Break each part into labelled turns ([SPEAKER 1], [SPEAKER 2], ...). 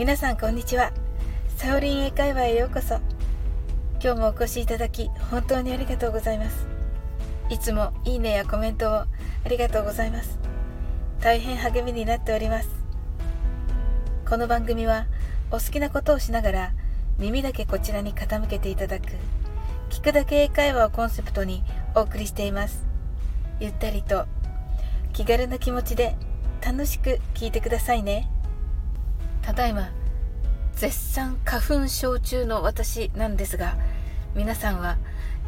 [SPEAKER 1] 皆さんこんにちは。サオリン英会話へようこそ。今日もお越しいただき本当にありがとうございます。いつもいいねやコメントをありがとうございます。大変励みになっております。この番組はお好きなことをしながら耳だけこちらに傾けていただく聞くだけ英会話をコンセプトにお送りしています。ゆったりと気軽な気持ちで楽しく聞いてくださいね。ただいま絶賛花粉症中の私なんですが皆さんは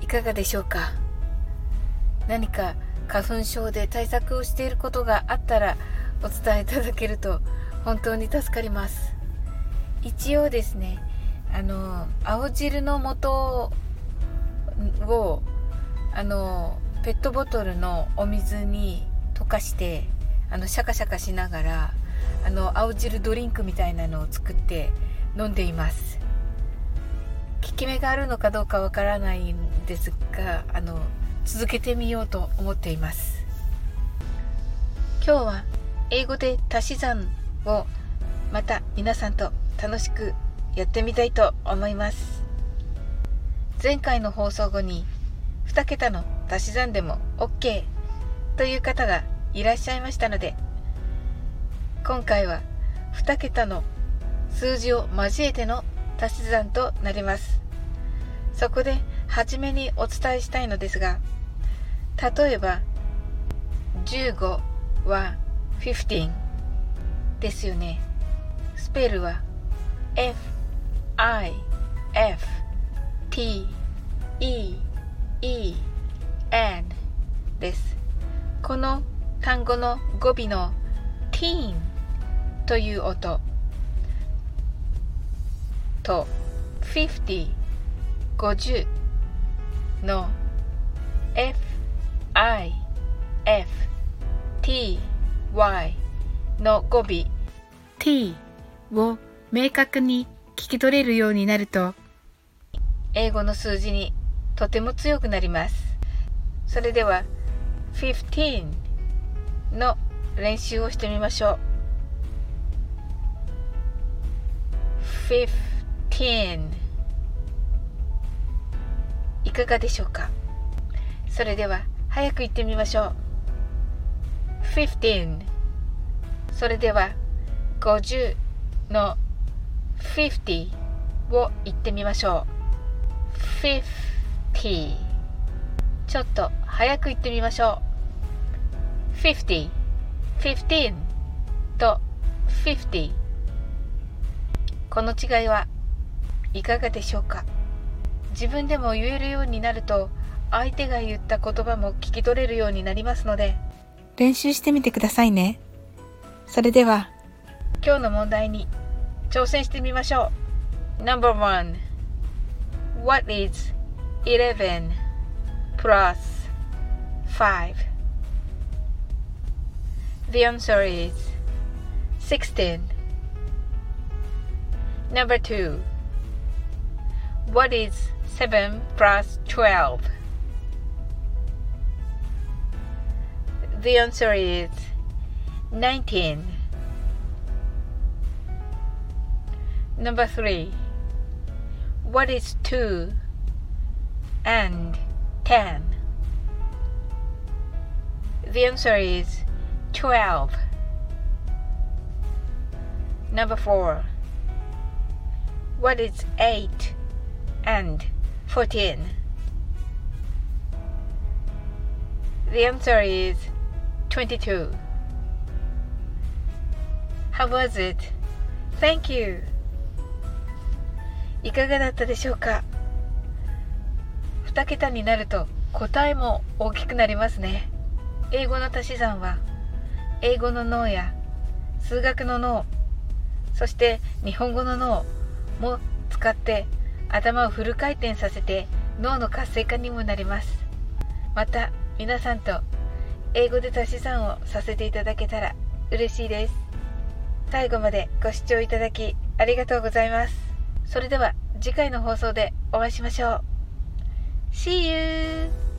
[SPEAKER 1] いかがでしょうか？何か花粉症で対策をしていることがあったらお伝えいただけると本当に助かります。一応ですねあの青汁の素をあのペットボトルのお水に溶かしてあのシャカシャカしながらあの青汁ドリンクみたいなのを作って飲んでいます。効き目があるのかどうかわからないんですがあの続けてみようと思っています。今日は英語で足し算をまた皆さんと楽しくやってみたいと思います。前回の放送後に2桁の足し算でも OK という方がいらっしゃいましたので今回は2桁の数字を交えての足し算となります。そこで初めにお伝えしたいのですが例えば15は15ですよね。スペルは F I F T E E N です。この単語の語尾の teen という音。と50 50の F I F T Y の語尾。T を明確に聞き取れるようになると。英語の数字にとても強くなります。それでは15の練習をしてみましょう15いかがでしょうか？それでは早く言ってみましょう。15それでは50の50を言ってみましょう。50ちょっと早く言ってみましょう。50 15と50この違いはいかがでしょうか？自分でも言えるようになると相手が言った言葉も聞き取れるようになりますので。練習してみてくださいね。それでは。今日の問題に挑戦してみましょう。No.1 What is 11 plus 5 The answer is 16 Number 2 What is 7 plus 12? The answer is 19. Number 3. What is 2 and 10? The answer is 12. Number 4. What is 8 and 14? The answer is 22. How was it? Thank you. いかがだったでしょうか？2桁になると答えも大きくなりますね。英語の足し算は英語の脳や数学の脳そして日本語の脳も使って頭をフル回転させて脳の活性化にもなります。また皆さんと英語で足し算をさせていただけたら嬉しいです。最後までご視聴いただきありがとうございます。それでは次回の放送でお会いしましょう。See you!